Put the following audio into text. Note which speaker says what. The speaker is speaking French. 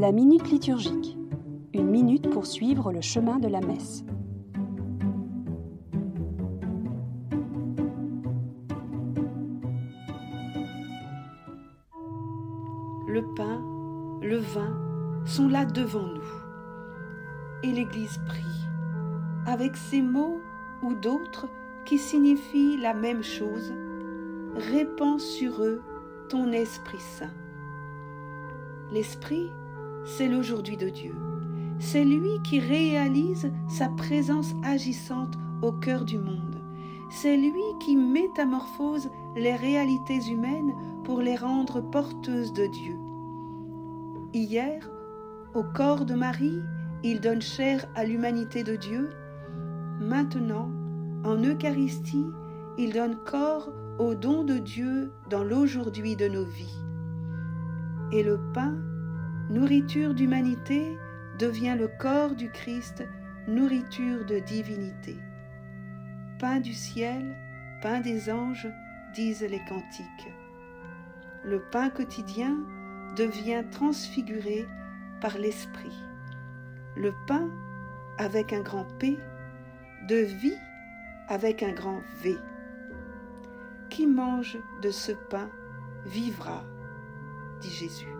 Speaker 1: La minute liturgique. Une minute pour suivre le chemin de la messe.
Speaker 2: Le pain, le vin sont là devant nous. Et l'Église prie, avec ces mots ou d'autres qui signifient la même chose, répands sur eux ton Esprit Saint. L'Esprit, c'est l'aujourd'hui de Dieu. C'est lui qui réalise sa présence agissante au cœur du monde. C'est lui qui métamorphose les réalités humaines pour les rendre porteuses de Dieu. Hier, au corps de Marie, il donne chair à l'humanité de Dieu. Maintenant, en Eucharistie, il donne corps au don de Dieu dans l'aujourd'hui de nos vies. Et le pain, nourriture d'humanité, devient le corps du Christ, nourriture de divinité. Pain du ciel, pain des anges, disent les cantiques. Le pain quotidien devient transfiguré par l'Esprit. Le pain, avec un grand P, de vie avec un grand V. Qui mange de ce pain vivra, dit Jésus.